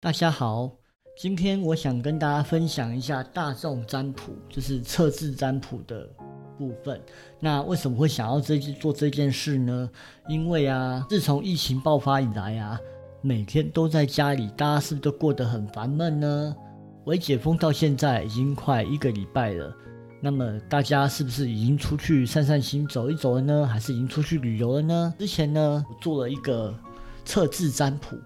大家好，今天我想跟大家分享一下大众占卜，就是测字占卜的部分。那为什么会想要这做这件事呢？因为啊，自从疫情爆发以来啊，每天都在家里，大家是不是都过得很烦闷呢？微解封到现在已经快一个礼拜了，那么大家是不是已经出去散散心、走一走了呢？还是已经出去旅游了呢？之前呢，我做了一个测字占卜。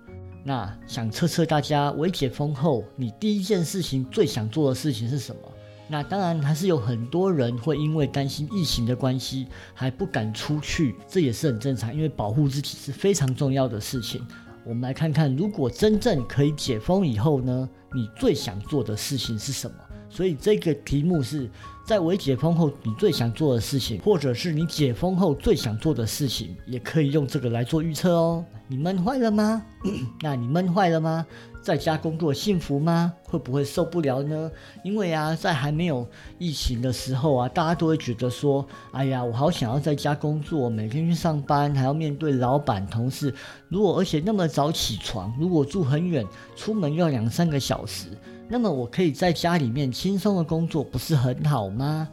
那想测测大家，微解封后，你第一件事情最想做的事情是什么？那当然还是有很多人会因为担心疫情的关系，还不敢出去，这也是很正常，因为保护自己是非常重要的事情。我们来看看，如果真正可以解封以后呢，你最想做的事情是什么？所以这个题目是在微解封后你最想做的事情，或者是你解封后最想做的事情，也可以用这个来做预测哦。你闷坏了吗？那你闷坏了吗？在家工作幸福吗？会不会受不了呢？因为啊，在还没有疫情的时候啊，大家都会觉得说，哎呀，我好想要在家工作，每天去上班，还要面对老板、同事。如果而且那么早起床，如果住很远，出门要两三个小时。那么我可以在家里面轻松的工作，不是很好吗？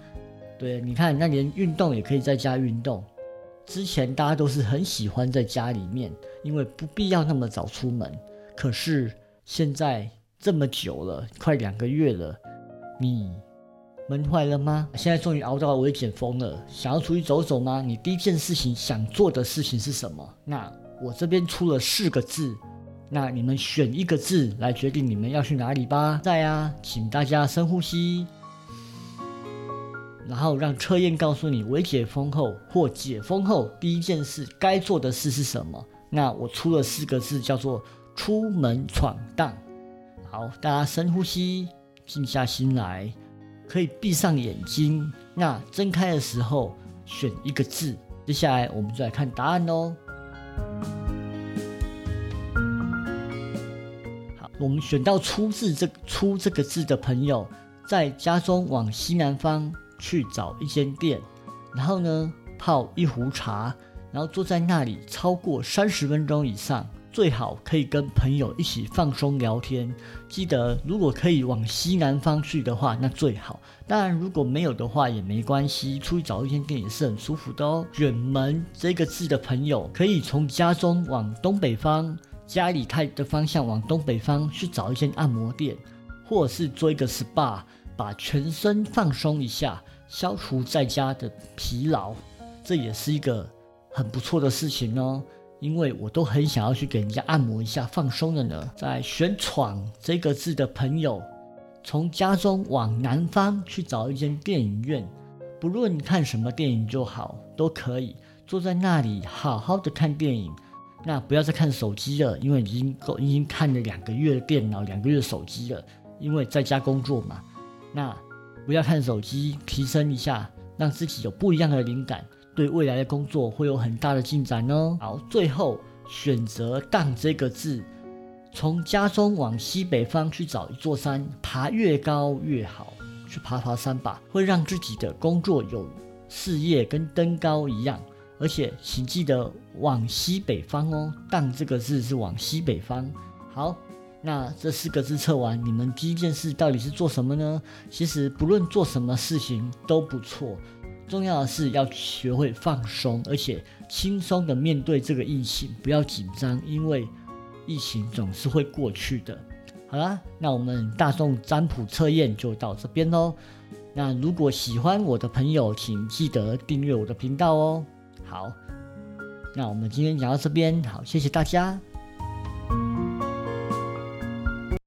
对，你看，那连运动也可以在家运动。之前大家都是很喜欢在家里面，因为不必要那么早出门。可是现在这么久了，快两个月了，你闷坏了吗？现在终于熬到微解封了，想要出去走走吗？你第一件事情想做的事情是什么？那我这边出了四个字。那你们选一个字来决定你们要去哪里吧。在啊，请大家深呼吸，然后让测验告诉你，未解封后或解封后第一件事该做的事是什么。那我出了四个字，叫做出门闯荡。好，大家深呼吸，静下心来，可以闭上眼睛。那睁开的时候选一个字。接下来我们就来看答案哦。我们选到“出”字这“出”这个字的朋友，在家中往西南方去找一间店，然后呢泡一壶茶，然后坐在那里超过三十分钟以上，最好可以跟朋友一起放松聊天。记得，如果可以往西南方去的话，那最好。当然，如果没有的话也没关系，出去找一间店也是很舒服的哦。选门这个字的朋友，可以从家中往东北方。家里看的方向往东北方去找一间按摩店，或是做一个 SPA，把全身放松一下，消除在家的疲劳，这也是一个很不错的事情哦。因为我都很想要去给人家按摩一下，放松的呢。在选“闯”这个字的朋友，从家中往南方去找一间电影院，不论看什么电影就好，都可以坐在那里好好的看电影。那不要再看手机了，因为已经够已经看了两个月的电脑，两个月的手机了。因为在家工作嘛，那不要看手机，提升一下，让自己有不一样的灵感，对未来的工作会有很大的进展哦。好，最后选择“荡”这个字，从家中往西北方去找一座山，爬越高越好，去爬爬山吧，会让自己的工作有事业跟登高一样。而且请记得往西北方哦，荡这个字是往西北方。好，那这四个字测完，你们第一件事到底是做什么呢？其实不论做什么事情都不错，重要的是要学会放松，而且轻松的面对这个疫情，不要紧张，因为疫情总是会过去的。好啦，那我们大众占卜测验就到这边喽。那如果喜欢我的朋友，请记得订阅我的频道哦。好，那我们今天讲到这边，好，谢谢大家。